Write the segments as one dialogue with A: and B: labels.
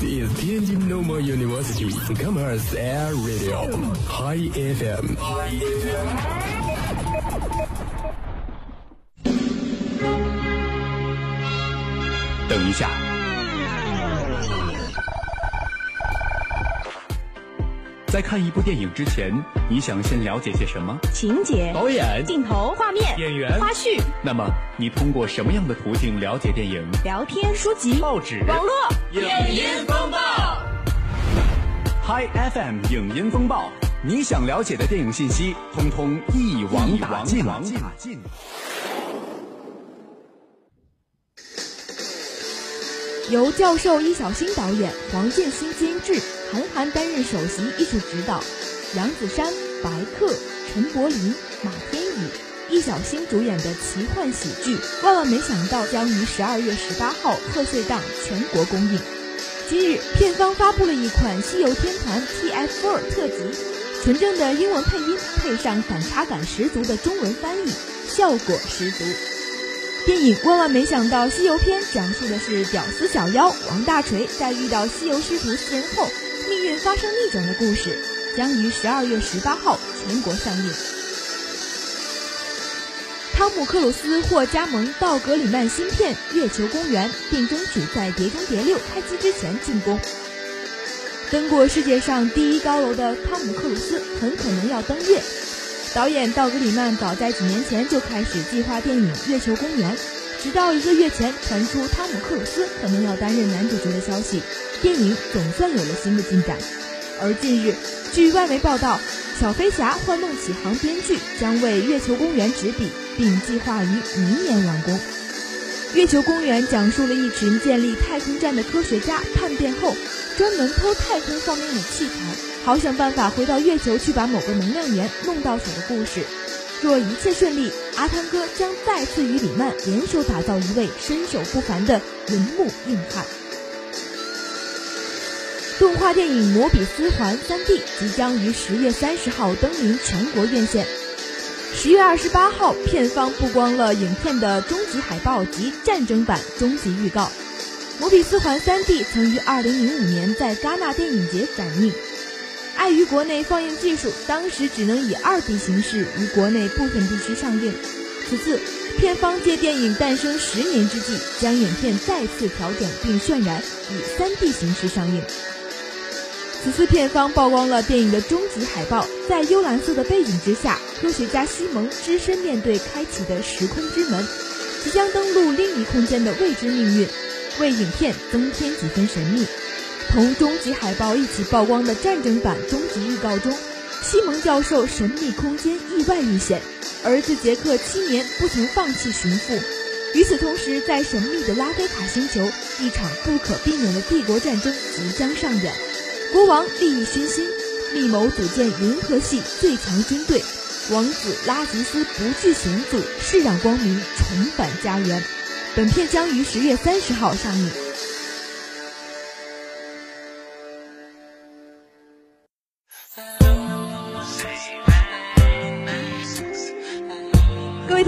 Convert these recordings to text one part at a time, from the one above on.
A: This is Tianjin Normal University Commerce Air Radio High FM。
B: 等一下，在看一部电影之前，你想先了解些什么？
C: 情节、
B: 导演、
C: 镜头、画面、
B: 演员、
C: 花絮。
B: 那么，你通过什么样的途径了解电影？
C: 聊天、书籍、
B: 报纸、
C: 网络、
B: 影音风暴。Hi FM 影音风暴，你想了解的电影信息，通通一网打尽。
D: 由教授易小星导演，黄建新监制，韩寒担任首席艺术指导，杨子姗、白客、陈柏霖、马天宇、易小星主演的奇幻喜剧《万万没想到》将于十二月十八号贺岁档全国公映。今日，片方发布了一款《西游天团 TF4》特辑，纯正的英文配音配上反差感十足的中文翻译，效果十足。电影《万万没想到》西游篇讲述的是屌丝小妖王大锤在遇到西游师徒四人后，命运发生逆转的故事，将于十二月十八号全国上映。汤姆克鲁斯或加盟道格里曼新片《月球公园》，并争取在《碟中谍六》开机之前进攻。登过世界上第一高楼的汤姆克鲁斯很可能要登月。导演道格里曼早在几年前就开始计划电影《月球公园》，直到一个月前传出汤姆克鲁斯可能要担任男主角的消息，电影总算有了新的进展。而近日，据外媒报道，《小飞侠》幻梦启航编剧将为《月球公园》执笔，并计划于明年完工。《月球公园》讲述了一群建立太空站的科学家叛变后，专门偷太空方面的器材。好想办法回到月球去把某个能量源弄到手的故事。若一切顺利，阿汤哥将再次与李曼联手打造一位身手不凡的银幕硬汉。动画电影《摩比斯环》3D 即将于十月三十号登临全国院线。十月二十八号，片方曝光了影片的终极海报及战争版终极预告。《摩比斯环》3D 曾于二零零五年在戛纳电影节展映。碍于国内放映技术，当时只能以二 D 形式于国内部分地区上映。此次，片方借电影诞生十年之际，将影片再次调整并渲染，以三 D 形式上映。此次片方曝光了电影的终极海报，在幽蓝色的背景之下，科学家西蒙只身面对开启的时空之门，即将登陆另一空间的未知命运，为影片增添几分神秘。同终极海报一起曝光的战争版终极预告中，西蒙教授神秘空间意外遇险，儿子杰克七年不曾放弃寻父。与此同时，在神秘的拉菲卡星球，一场不可避免的帝国战争即将上演。国王利欲熏心，密谋组建银河系最强军队，王子拉吉斯不惧险阻，誓让光明重返家园。本片将于十月三十号上映。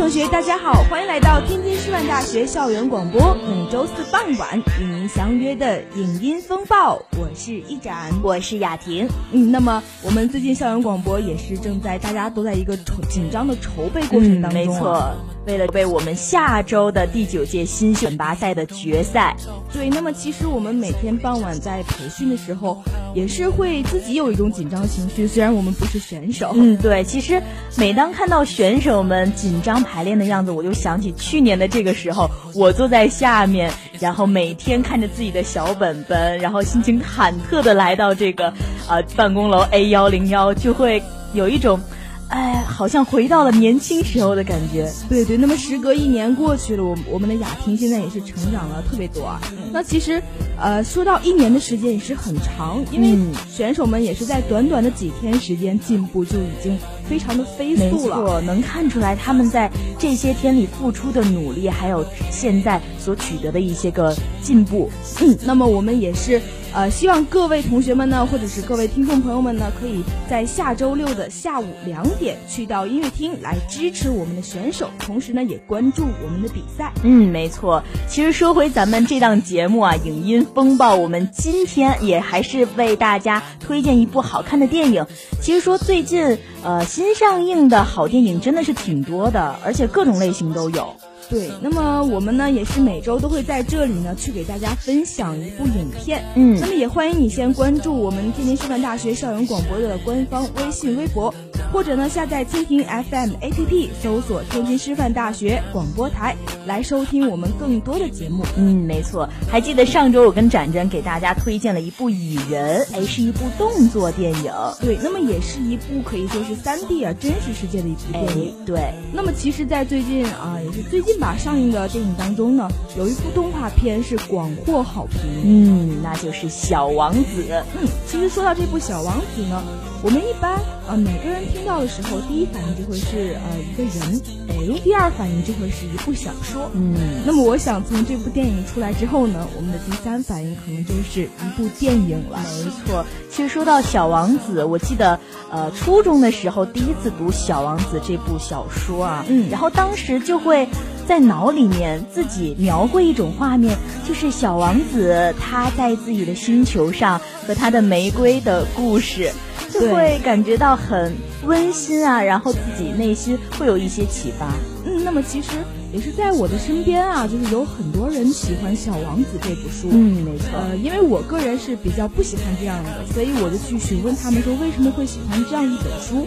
D: 同学，大家好，欢迎来到天津师范大学校园广播，每周四傍晚与您相约的影音风暴，我是一展，
C: 我是雅婷。
D: 嗯，那么我们最近校园广播也是正在大家都在一个筹紧张的筹备过程当中，
C: 没错，为了为我们下周的第九届新选拔赛的决赛。
D: 对，那么其实我们每天傍晚在培训的时候，也是会自己有一种紧张情绪，虽然我们不是选手。
C: 嗯，对，其实每当看到选手们紧张。排练的样子，我就想起去年的这个时候，我坐在下面，然后每天看着自己的小本本，然后心情忐忑的来到这个呃办公楼 A 幺零幺，就会有一种，哎，好像回到了年轻时候的感觉。
D: 对对，那么时隔一年过去了，我我们的雅婷现在也是成长了特别多啊。那其实，呃，说到一年的时间也是很长，因为选手们也是在短短的几天时间进步就已经。非常的飞
C: 速了。没错，能看出来他们在这些天里付出的努力，还有现在所取得的一些个进步。
D: 嗯，那么我们也是。呃，希望各位同学们呢，或者是各位听众朋友们呢，可以在下周六的下午两点去到音乐厅来支持我们的选手，同时呢，也关注我们的比赛。
C: 嗯，没错。其实说回咱们这档节目啊，影音风暴，我们今天也还是为大家推荐一部好看的电影。其实说最近呃新上映的好电影真的是挺多的，而且各种类型都有。
D: 对，那么我们呢也是每周都会在这里呢去给大家分享一部影片，
C: 嗯，
D: 那么也欢迎你先关注我们天津师范大学校园广播的官方微信微博。或者呢，下载蜻蜓 FM APP，搜索天津师范大学广播台，来收听我们更多的节目。
C: 嗯，没错。还记得上周我跟展展给大家推荐了一部《蚁人》，哎，是一部动作电影。
D: 对，那么也是一部可以说是三 D 啊，真实世界的一部电影。
C: 对。
D: 那么其实，在最近啊，也是最近吧上映的电影当中呢，有一部动画片是广获好评。
C: 嗯，那就是《小王子》。
D: 嗯，其实说到这部《小王子》呢。我们一般呃每个人听到的时候，第一反应就会是呃一个人，哎，第二反应就会是一部小说，
C: 嗯。
D: 那么我想从这部电影出来之后呢，我们的第三反应可能就是一部电影了。
C: 没错，其实说到小王子，我记得呃初中的时候第一次读小王子这部小说啊，
D: 嗯，
C: 然后当时就会在脑里面自己描绘一种画面，就是小王子他在自己的星球上和他的玫瑰的故事。就会感觉到很温馨啊，然后自己内心会有一些启发。
D: 嗯，那么其实也是在我的身边啊，就是有很多人喜欢《小王子》这部书。
C: 嗯，没错。
D: 呃，因为我个人是比较不喜欢这样的，所以我就去询问他们说为什么会喜欢这样一本书。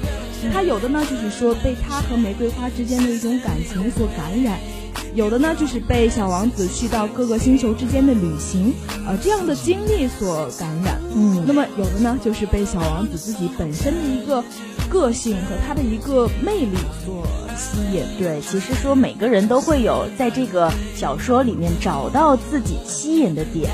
D: 他有的呢，就是说被他和玫瑰花之间的一种感情所感染。有的呢，就是被小王子去到各个星球之间的旅行，呃，这样的经历所感染。
C: 嗯，
D: 那么有的呢，就是被小王子自己本身的一个个性和他的一个魅力所吸引。
C: 对，其实说每个人都会有在这个小说里面找到自己吸引的点。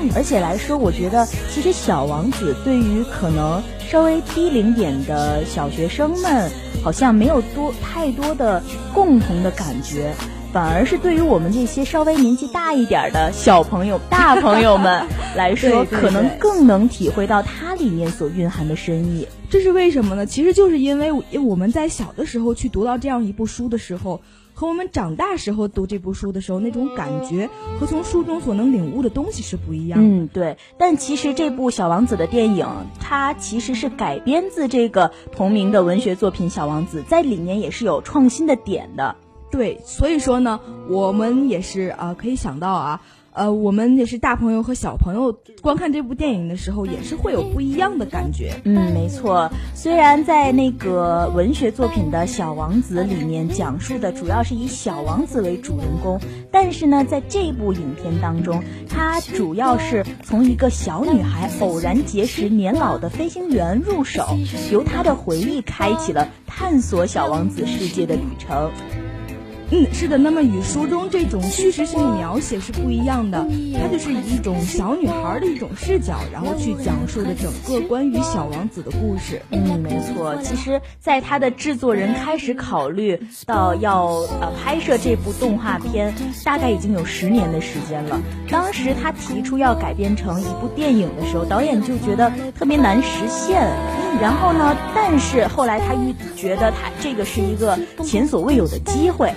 D: 嗯，
C: 而且来说，我觉得其实小王子对于可能稍微低龄点的小学生们，好像没有多太多的共同的感觉。反而是对于我们这些稍微年纪大一点的小朋友、大朋友们来说，可能更能体会到它里面所蕴含的深意。
D: 这是为什么呢？其实就是因为我们在小的时候去读到这样一部书的时候，和我们长大时候读这部书的时候那种感觉和从书中所能领悟的东西是不一样。
C: 嗯，对。但其实这部《小王子》的电影，它其实是改编自这个同名的文学作品《小王子》，在里面也是有创新的点的。
D: 对，所以说呢，我们也是啊，可以想到啊，呃，我们也是大朋友和小朋友观看这部电影的时候，也是会有不一样的感觉。
C: 嗯，没错。虽然在那个文学作品的小王子里面讲述的主要是以小王子为主人公，但是呢，在这部影片当中，它主要是从一个小女孩偶然结识年老的飞行员入手，由她的回忆开启了探索小王子世界的旅程。
D: 嗯，是的。那么与书中这种叙事性描写是不一样的，它就是以一种小女孩的一种视角，然后去讲述的整个关于小王子的故事。
C: 嗯，没错。其实，在他的制作人开始考虑到要呃拍摄这部动画片，大概已经有十年的时间了。当时他提出要改编成一部电影的时候，导演就觉得特别难实现。然后呢，但是后来他一觉得他这个是一个前所未有的机会。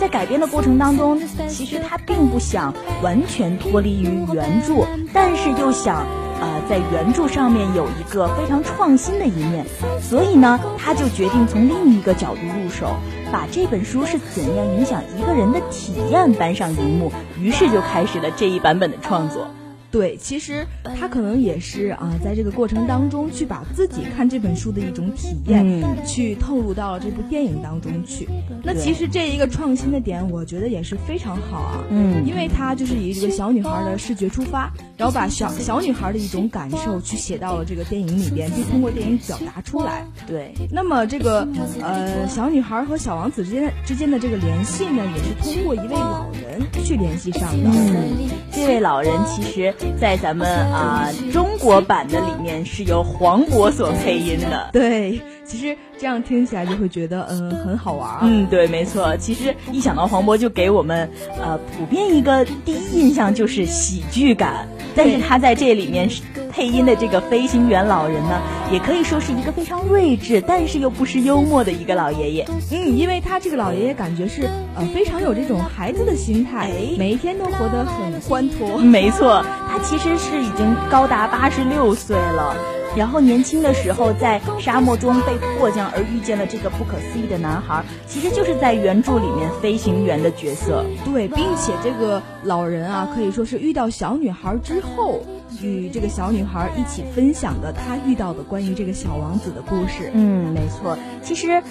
C: 在改编的过程当中，其实他并不想完全脱离于原著，但是又想，呃，在原著上面有一个非常创新的一面，所以呢，他就决定从另一个角度入手，把这本书是怎样影响一个人的体验搬上荧幕，于是就开始了这一版本的创作。
D: 对，其实他可能也是啊，在这个过程当中去把自己看这本书的一种体验，去透露到了这部电影当中去。那其实这一个创新的点，我觉得也是非常好啊。
C: 嗯，
D: 因为他就是以这个小女孩的视觉出发，然后把小小女孩的一种感受去写到了这个电影里边，并通过电影表达出来。
C: 对，
D: 那么这个呃小女孩和小王子之间之间的这个联系呢，也是通过一位老人去联系上的。
C: 嗯，这位老人其实。在咱们啊中国版的里面是由黄渤所配音的。
D: 对，其实这样听起来就会觉得嗯很好玩。
C: 嗯，对，没错。其实一想到黄渤，就给我们呃普遍一个第一印象就是喜剧感。但是他在这里面配音的这个飞行员老人呢，也可以说是一个非常睿智，但是又不失幽默的一个老爷爷。
D: 嗯，因为他这个老爷爷感觉是呃非常有这种孩子的心态，每一天都活得很欢脱。
C: 没错，他其实是已经高达八十六岁了。然后年轻的时候在沙漠中被迫降，而遇见了这个不可思议的男孩，其实就是在原著里面飞行员的角色。
D: 对，并且这个老人啊，可以说是遇到小女孩之后，与这个小女孩一起分享的他遇到的关于这个小王子的故事。
C: 嗯，没错，其实。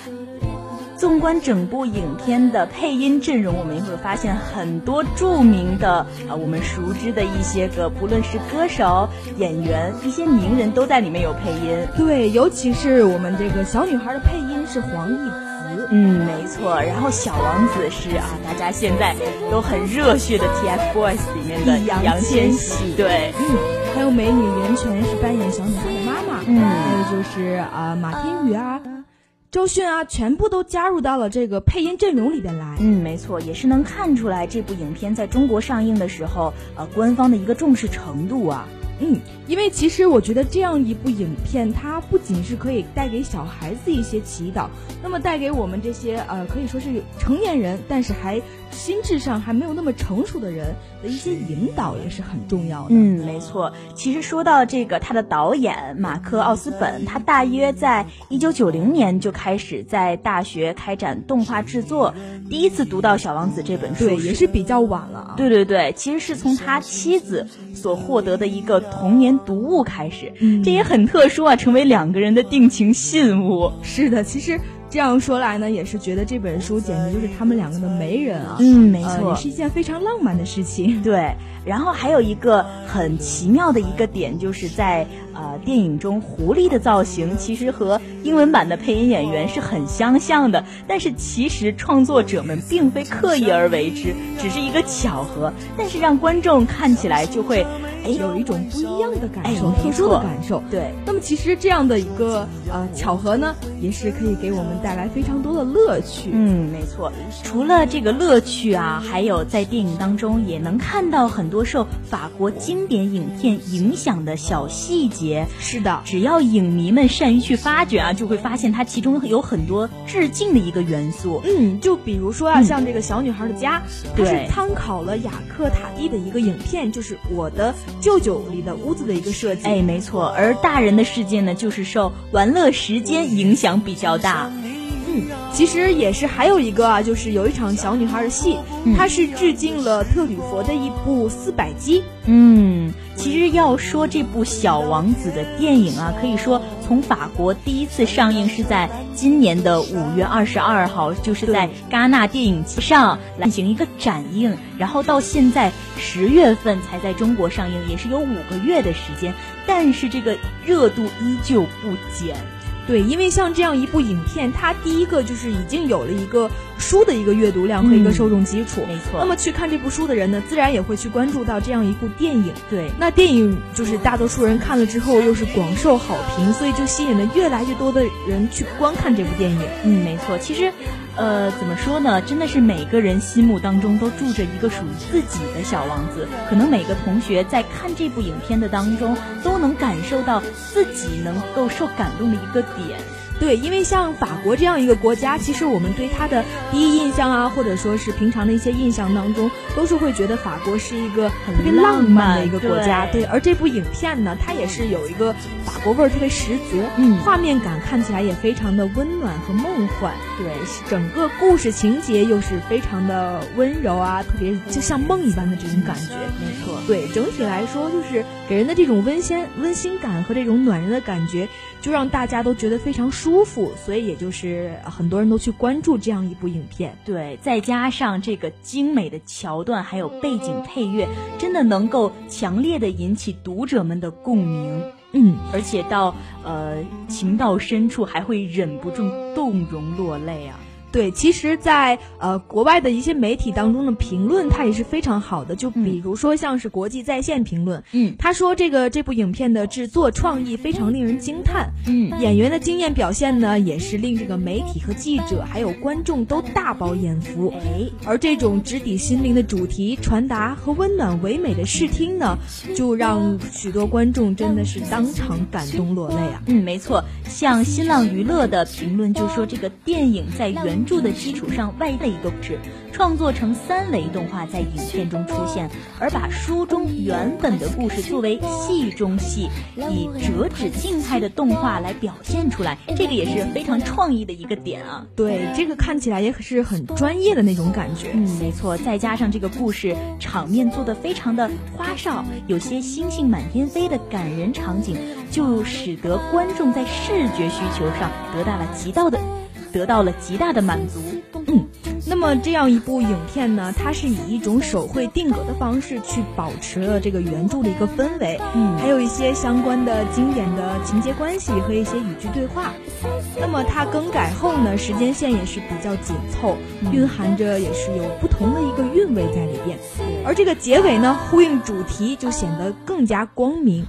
C: 纵观整部影片的配音阵容，我们也会发现很多著名的啊，我们熟知的一些个，不论是歌手、演员、一些名人都在里面有配音。
D: 对，尤其是我们这个小女孩的配音是黄奕慈。
C: 嗯，没错。然后小王子是啊，大家现在都很热血的 TFBOYS 里面的杨千玺。对，
D: 嗯，还有美女袁泉是扮演小女孩的妈妈。嗯，还有就是啊，马天宇啊。周迅啊，全部都加入到了这个配音阵容里边来。
C: 嗯，没错，也是能看出来这部影片在中国上映的时候，呃，官方的一个重视程度啊。
D: 嗯，因为其实我觉得这样一部影片，它不仅是可以带给小孩子一些祈祷，那么带给我们这些呃可以说是成年人，但是还心智上还没有那么成熟的人的一些引导也是很重要的。
C: 嗯，没错。其实说到这个，他的导演马克奥斯本，他大约在一九九零年就开始在大学开展动画制作，第一次读到《小王子》这本书，
D: 对，也是比较晚了啊。
C: 对对对，其实是从他妻子所获得的一个。童年读物开始，这也很特殊啊，成为两个人的定情信物。
D: 是的，其实这样说来呢，也是觉得这本书简直就是他们两个的媒人啊。
C: 嗯，没错，
D: 也是一件非常浪漫的事情。
C: 对，然后还有一个很奇妙的一个点，就是在。呃，电影中狐狸的造型其实和英文版的配音演员是很相像的，但是其实创作者们并非刻意而为之，只是一个巧合。但是让观众看起来就会，哎，
D: 有一种不一样的感受，特殊的感受。
C: 对。
D: 那么其实这样的一个呃巧合呢，也是可以给我们带来非常多的乐趣。
C: 嗯，没错。除了这个乐趣啊，还有在电影当中也能看到很多受法国经典影片影响的小细节。
D: 是的，
C: 只要影迷们善于去发掘啊，就会发现它其中有很多致敬的一个元素。
D: 嗯，就比如说啊，像这个小女孩的家，它是参考了雅克塔蒂的一个影片，就是《我的舅舅》里的屋子的一个设计。
C: 哎，没错。而大人的世界呢，就是受《玩乐时间》影响比较大。
D: 嗯，其实也是还有一个啊，就是有一场小女孩的戏，它是致敬了特吕弗的一部《四百击》。
C: 嗯，其实要说这部《小王子》的电影啊，可以说从法国第一次上映是在今年的五月二十二号，就是在戛纳电影节上进行一个展映，然后到现在十月份才在中国上映，也是有五个月的时间，但是这个热度依旧不减。
D: 对，因为像这样一部影片，它第一个就是已经有了一个书的一个阅读量和一个受众基础，
C: 没错。
D: 那么去看这部书的人呢，自然也会去关注到这样一部电影。
C: 对，
D: 那电影就是大多数人看了之后又是广受好评，所以就吸引了越来越多的人去观看这部电影。
C: 嗯，没错。其实。呃，怎么说呢？真的是每个人心目当中都住着一个属于自己的小王子。可能每个同学在看这部影片的当中，都能感受到自己能够受感动的一个点。
D: 对，因为像法国这样一个国家，其实我们对它的第一印象啊，或者说是平常的一些印象当中，都是会觉得法国是一个特别浪漫的一个国家。对，而这部影片呢，它也是有一个法国味儿特别十足，嗯，画面感看起来也非常的温暖和梦幻。对，整个故事情节又是非常的温柔啊，特别就像梦一般的这种感觉。
C: 没错，
D: 对，整体来说就是给人的这种温馨温馨感和这种暖人的感觉。就让大家都觉得非常舒舒服，所以也就是很多人都去关注这样一部影片。
C: 对，再加上这个精美的桥段，还有背景配乐，真的能够强烈的引起读者们的共鸣。
D: 嗯，
C: 而且到呃情到深处还会忍不住动容落泪啊。
D: 对，其实，在呃国外的一些媒体当中的评论，它也是非常好的。就比如说像是国际在线评论，
C: 嗯，
D: 他说这个这部影片的制作创意非常令人惊叹，
C: 嗯，
D: 演员的惊艳表现呢，也是令这个媒体和记者还有观众都大饱眼福。
C: 哎，
D: 而这种直抵心灵的主题传达和温暖唯美的视听呢，就让许多观众真的是当场感动落泪啊。
C: 嗯，没错，像新浪娱乐的评论就说这个电影在原著的基础上外的一个故事，创作成三维动画在影片中出现，而把书中原本的故事作为戏中戏，以折纸静态的动画来表现出来，这个也是非常创意的一个点啊。
D: 对，这个看起来也是很专业的那种感觉。
C: 嗯，没错，再加上这个故事场面做的非常的花哨，有些星星满天飞的感人场景，就使得观众在视觉需求上得到了极大的。得到了极大的满足。
D: 嗯，那么这样一部影片呢，它是以一种手绘定格的方式去保持了这个原著的一个氛围，
C: 嗯，
D: 还有一些相关的经典的情节关系和一些语句对话。那么它更改后呢，时间线也是比较紧凑，蕴含着也是有不同的一个韵味在里边。而这个结尾呢，呼应主题就显得更加光明。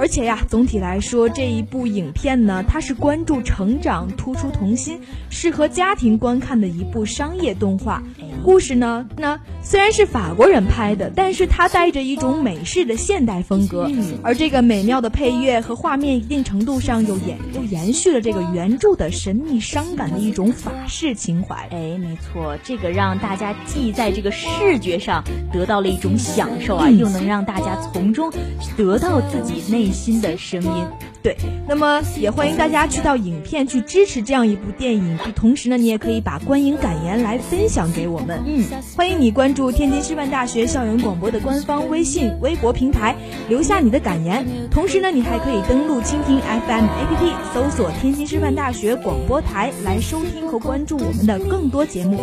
D: 而且呀，总体来说，这一部影片呢，它是关注成长、突出童心、适合家庭观看的一部商业动画。故事呢，那虽然是法国人拍的，但是它带着一种美式的现代风格。而这个美妙的配乐和画面，一定程度上又延又延续了这个原著的神秘伤感的一种法式情怀。
C: 哎，没错，这个让大家既在这个视觉上得到了一种享受啊，又能让大家从中得到自己内心的声音。
D: 对，那么也欢迎大家去到影片去支持这样一部电影，同时呢，你也可以把观影感言来分享给我们。
C: 嗯，
D: 欢迎你关注天津师范大学校园广播的官方微信、微博平台，留下你的感言。同时呢，你还可以登录蜻蜓 FM APP，搜索天津师范大学广播台来收听和关注我们的更多节目。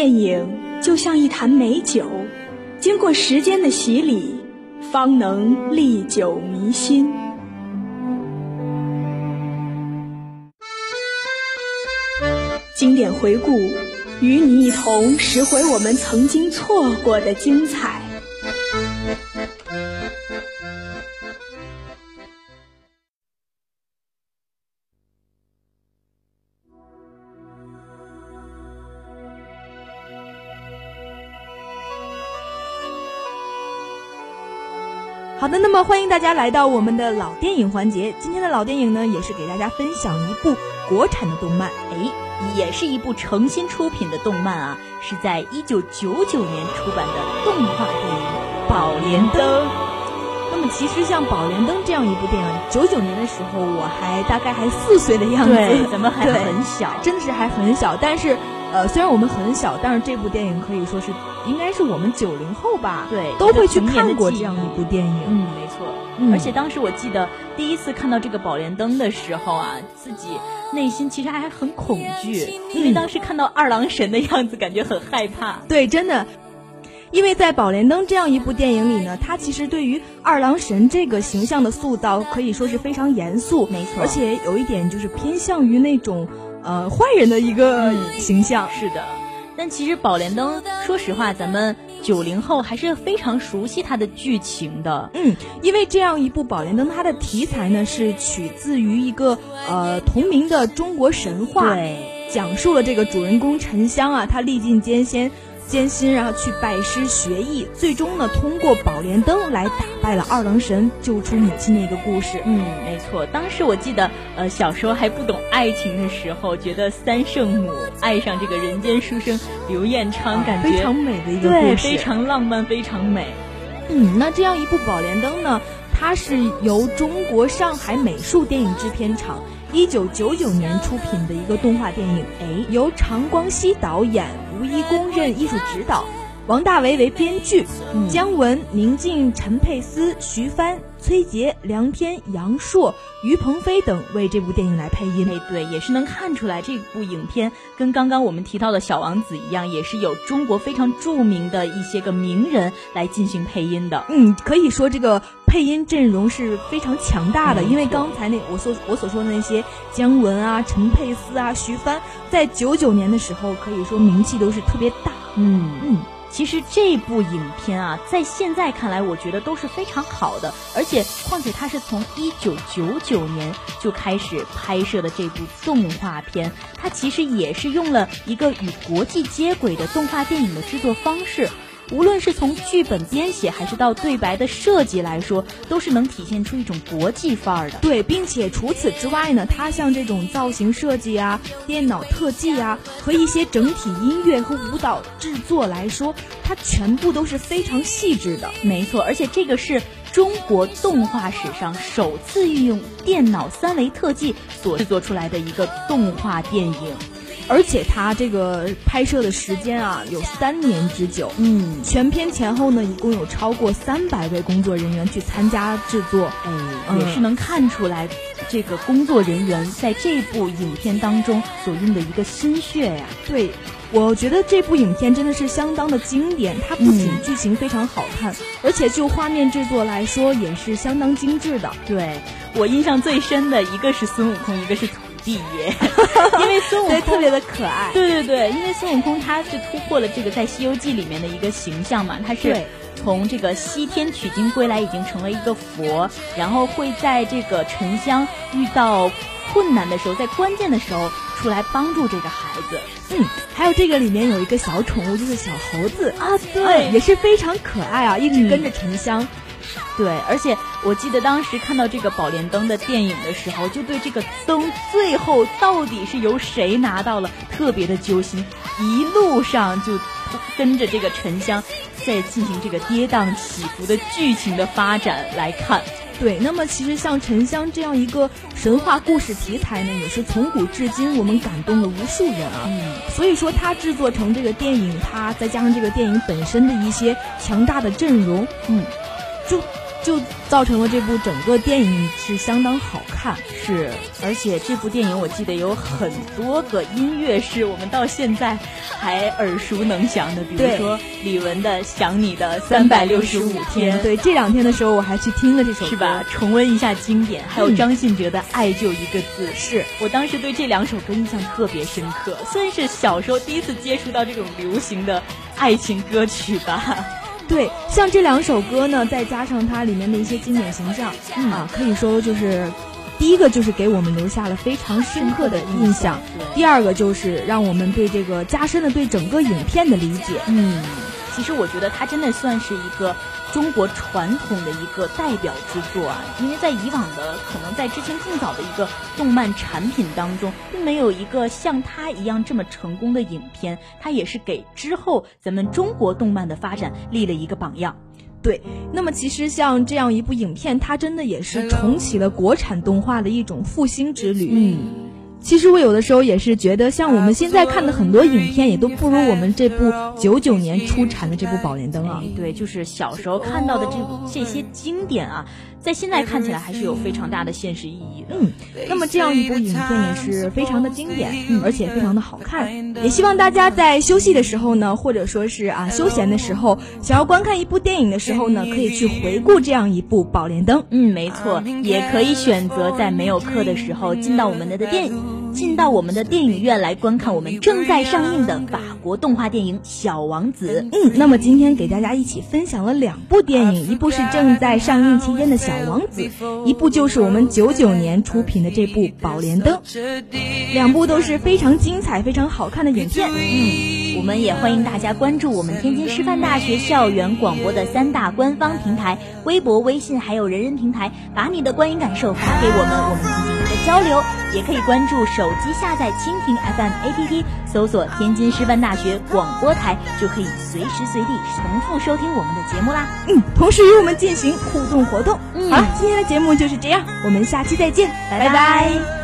E: 电影就像一坛美酒，经过时间的洗礼，方能历久弥新。经典回顾，与你一同拾回我们曾经错过的精彩。
D: 么欢迎大家来到我们的老电影环节。今天的老电影呢，也是给大家分享一部国产的动漫，
C: 哎，也是一部诚心出品的动漫啊，是在一九九九年出版的动画电影《宝莲灯》。
D: 那么其实像《宝莲灯》这样一部电影，九九年的时候我还大概还四岁的样子，
C: 对，咱们还很小，
D: 真的是还很小，但是。呃，虽然我们很小，但是这部电影可以说是应该是我们九零后吧，
C: 对，
D: 都会去看过这样一部电影。
C: 嗯，没错。而且当时我记得第一次看到这个宝莲灯的时候啊，自己内心其实还很恐惧，因为当时看到二郎神的样子，感觉很害怕。
D: 对，真的，因为在宝莲灯这样一部电影里呢，它其实对于二郎神这个形象的塑造可以说是非常严肃，
C: 没错，
D: 而且有一点就是偏向于那种。呃，坏人的一个形象
C: 是的，但其实《宝莲灯》，说实话，咱们九零后还是非常熟悉它的剧情的。
D: 嗯，因为这样一部《宝莲灯》，它的题材呢是取自于一个呃同名的中国神话，
C: 对，
D: 讲述了这个主人公沉香啊，他历尽艰辛。艰辛，然后去拜师学艺，最终呢，通过宝莲灯来打败了二郎神，救出母亲的一个故事。
C: 嗯，没错。当时我记得，呃，小时候还不懂爱情的时候，觉得三圣母爱上这个人间书生刘彦昌，感觉
D: 非常美的一个故
C: 事，对，非常浪漫，非常美。
D: 嗯，那这样一部宝莲灯呢，它是由中国上海美术电影制片厂一九九九年出品的一个动画电影。哎，由常光熙导演。吴一公任艺术指导，王大为为编剧，姜文、宁静、陈佩斯、徐帆、崔杰、梁天、杨烁、于鹏飞等为这部电影来配音。
C: 哎，对，也是能看出来这部影片跟刚刚我们提到的小王子一样，也是有中国非常著名的一些个名人来进行配音的。
D: 嗯，可以说这个配音阵容是非常强大的，因为刚才那我所我所说的那些姜文啊、陈佩斯啊、徐帆，在九九年的时候可以说名气都是特别大。
C: 嗯嗯。其实这部影片啊，在现在看来，我觉得都是非常好的。而且，况且它是从一九九九年就开始拍摄的这部动画片，它其实也是用了一个与国际接轨的动画电影的制作方式。无论是从剧本编写，还是到对白的设计来说，都是能体现出一种国际范儿的。
D: 对，并且除此之外呢，它像这种造型设计啊、电脑特技啊和一些整体音乐和舞蹈制作来说，它全部都是非常细致的。
C: 没错，而且这个是中国动画史上首次运用电脑三维特技所制作出来的一个动画电影。
D: 而且它这个拍摄的时间啊，有三年之久。
C: 嗯，
D: 全片前后呢，一共有超过三百位工作人员去参加制作。
C: 哎，也是能看出来，这个工作人员在这部影片当中所用的一个心血呀。
D: 对，我觉得这部影片真的是相当的经典。它不仅剧情非常好看，而且就画面制作来说也是相当精致的。
C: 对我印象最深的一个是孙悟空，一个是。地爷，因为孙悟空
D: 特别的可爱。
C: 对对对，因为孙悟空他是突破了这个在《西游记》里面的一个形象嘛，他是从这个西天取经归来，已经成为一个佛，然后会在这个沉香遇到困难的时候，在关键的时候出来帮助这个孩子。
D: 嗯，还有这个里面有一个小宠物，就是小猴子
C: 啊，对，
D: 也是非常可爱啊，一直跟着沉香。
C: 对，而且我记得当时看到这个宝莲灯的电影的时候，就对这个灯最后到底是由谁拿到了特别的揪心，一路上就跟着这个沉香在进行这个跌宕起伏的剧情的发展来看。
D: 对，那么其实像沉香这样一个神话故事题材呢，也是从古至今我们感动了无数人啊。
C: 嗯，
D: 所以说它制作成这个电影，它再加上这个电影本身的一些强大的阵容，
C: 嗯，
D: 就。就造成了这部整个电影是相当好看，
C: 是，而且这部电影我记得有很多个音乐是我们到现在还耳熟能详的，比如说李玟的《想你的三百六十五天》，
D: 对，这两天的时候我还去听了这首，
C: 是吧？重温一下经典，还有张信哲的《爱就一个字》，
D: 是
C: 我当时对这两首歌印象特别深刻，算是小时候第一次接触到这种流行的爱情歌曲吧。
D: 对，像这两首歌呢，再加上它里面的一些经典形象，啊，可以说就是，第一个就是给我们留下了非常深刻的印象，第二个就是让我们对这个加深了对整个影片的理解。
C: 嗯，其实我觉得它真的算是一个。中国传统的一个代表之作啊，因为在以往的可能在之前更早的一个动漫产品当中，并没有一个像它一样这么成功的影片，它也是给之后咱们中国动漫的发展立了一个榜样。
D: 对，那么其实像这样一部影片，它真的也是重启了国产动画的一种复兴之旅。
C: 嗯。
D: 其实我有的时候也是觉得，像我们现在看的很多影片，也都不如我们这部九九年出产的这部《宝莲灯》啊。
C: 对，就是小时候看到的这这些经典啊。在现在看起来还是有非常大的现实意义的。
D: 嗯，那么这样一部影片也是非常的经典，嗯，而且非常的好看。也希望大家在休息的时候呢，或者说是啊休闲的时候，想要观看一部电影的时候呢，可以去回顾这样一部《宝莲灯》。
C: 嗯，没错，也可以选择在没有课的时候进到我们的的电影。进到我们的电影院来观看我们正在上映的法国动画电影《小王子》。
D: 嗯，那么今天给大家一起分享了两部电影，一部是正在上映期间的《小王子》，一部就是我们九九年出品的这部《宝莲灯》。两部都是非常精彩、非常好看的影片。
C: 嗯，我们也欢迎大家关注我们天津师范大学校园广播的三大官方平台：微博、微信还有人人平台，把你的观影感受发给我们，我们进行一个交流。也可以关注手机下载蜻蜓 FM APP，搜索天津师范大学广播台，就可以随时随地重复收听我们的节目啦。
D: 嗯，同时与我们进行互动活动。好了，今天的节目就是这样，我们下期再见，拜拜。